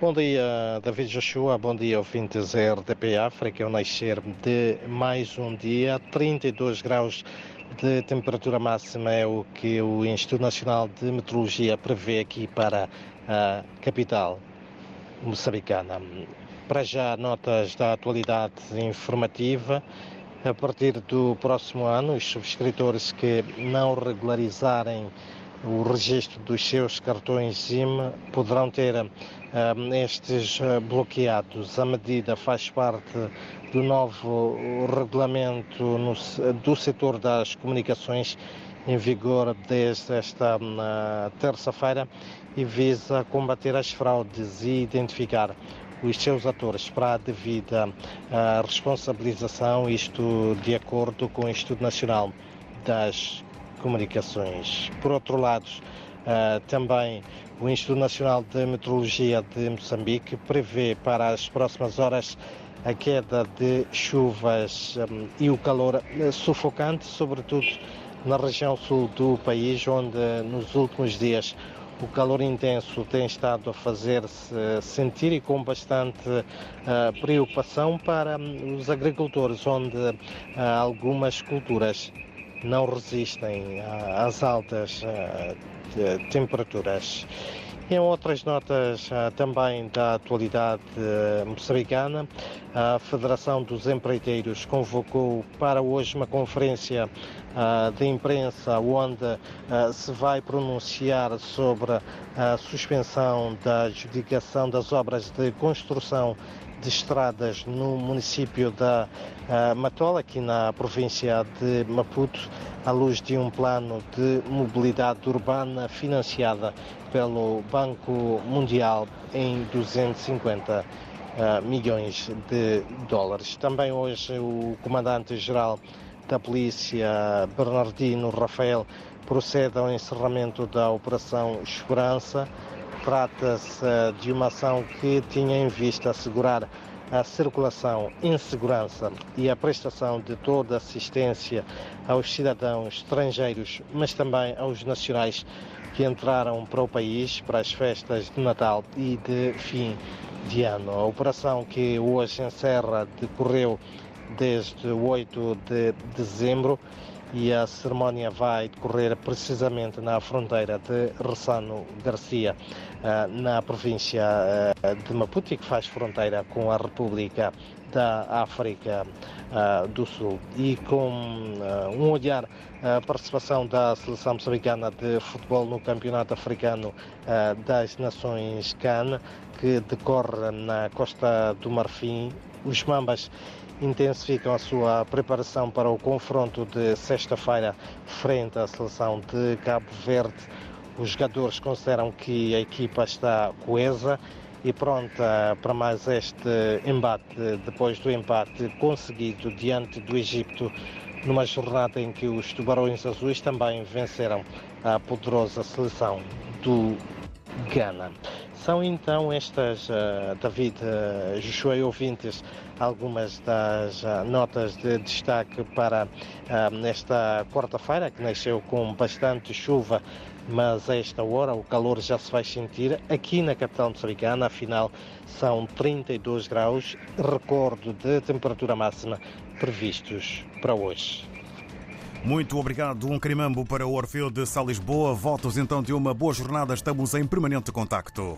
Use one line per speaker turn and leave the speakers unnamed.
Bom dia, David Joshua. Bom dia, ouvintes RDP África. É o nascer de mais um dia, 32 graus de temperatura máxima é o que o Instituto Nacional de Meteorologia prevê aqui para a capital moçambicana. Para já, notas da atualidade informativa. A partir do próximo ano, os subscritores que não regularizarem o registro dos seus cartões SIM poderão ter um, estes uh, bloqueados. A medida faz parte do novo regulamento no, do setor das comunicações em vigor desde esta uh, terça-feira e visa combater as fraudes e identificar os seus atores para a devida responsabilização, isto de acordo com o Instituto Nacional das Comunicações. Por outro lado, uh, também o Instituto Nacional de Meteorologia de Moçambique prevê para as próximas horas a queda de chuvas um, e o calor uh, sufocante, sobretudo na região sul do país, onde nos últimos dias o calor intenso tem estado a fazer-se sentir e com bastante uh, preocupação para um, os agricultores, onde uh, algumas culturas não resistem às altas temperaturas. Em outras notas também da atualidade uh, moçambicana, a Federação dos Empreiteiros convocou para hoje uma conferência de imprensa onde se vai pronunciar sobre a suspensão da adjudicação das obras de construção de estradas no município da uh, Matola, aqui na província de Maputo, à luz de um plano de mobilidade urbana financiada pelo Banco Mundial em 250 uh, milhões de dólares. Também hoje o comandante-geral da polícia, Bernardino Rafael, procede ao encerramento da Operação Esperança Trata-se eh, de uma ação que tinha em vista assegurar a circulação em segurança e a prestação de toda assistência aos cidadãos estrangeiros, mas também aos nacionais que entraram para o país para as festas de Natal e de fim de ano. A operação que hoje encerra decorreu desde 8 de dezembro e a cerimónia vai decorrer precisamente na fronteira de Ressano Garcia, eh, na província eh, de Maputo, que faz fronteira com a República da África uh, do Sul e com uh, um olhar a participação da seleção moçambicana de futebol no Campeonato Africano das Nações CAN, que decorre na Costa do Marfim. Os Mambas intensificam a sua preparação para o confronto de sexta-feira frente à seleção de Cabo Verde. Os jogadores consideram que a equipa está coesa e pronta para mais este embate depois do empate conseguido diante do Egito numa jornada em que os Tubarões Azuis também venceram a poderosa seleção do Ghana. São então estas, uh, David, uh, Joshua e ouvintes, algumas das uh, notas de destaque para nesta quarta-feira, que nasceu com bastante chuva, mas a esta hora o calor já se vai sentir aqui na capital moçambicana, afinal são 32 graus, recorde de temperatura máxima previstos para hoje.
Muito obrigado, um carimambo para o Orfeu de Salisboa. Votos então de uma boa jornada, estamos em permanente contacto.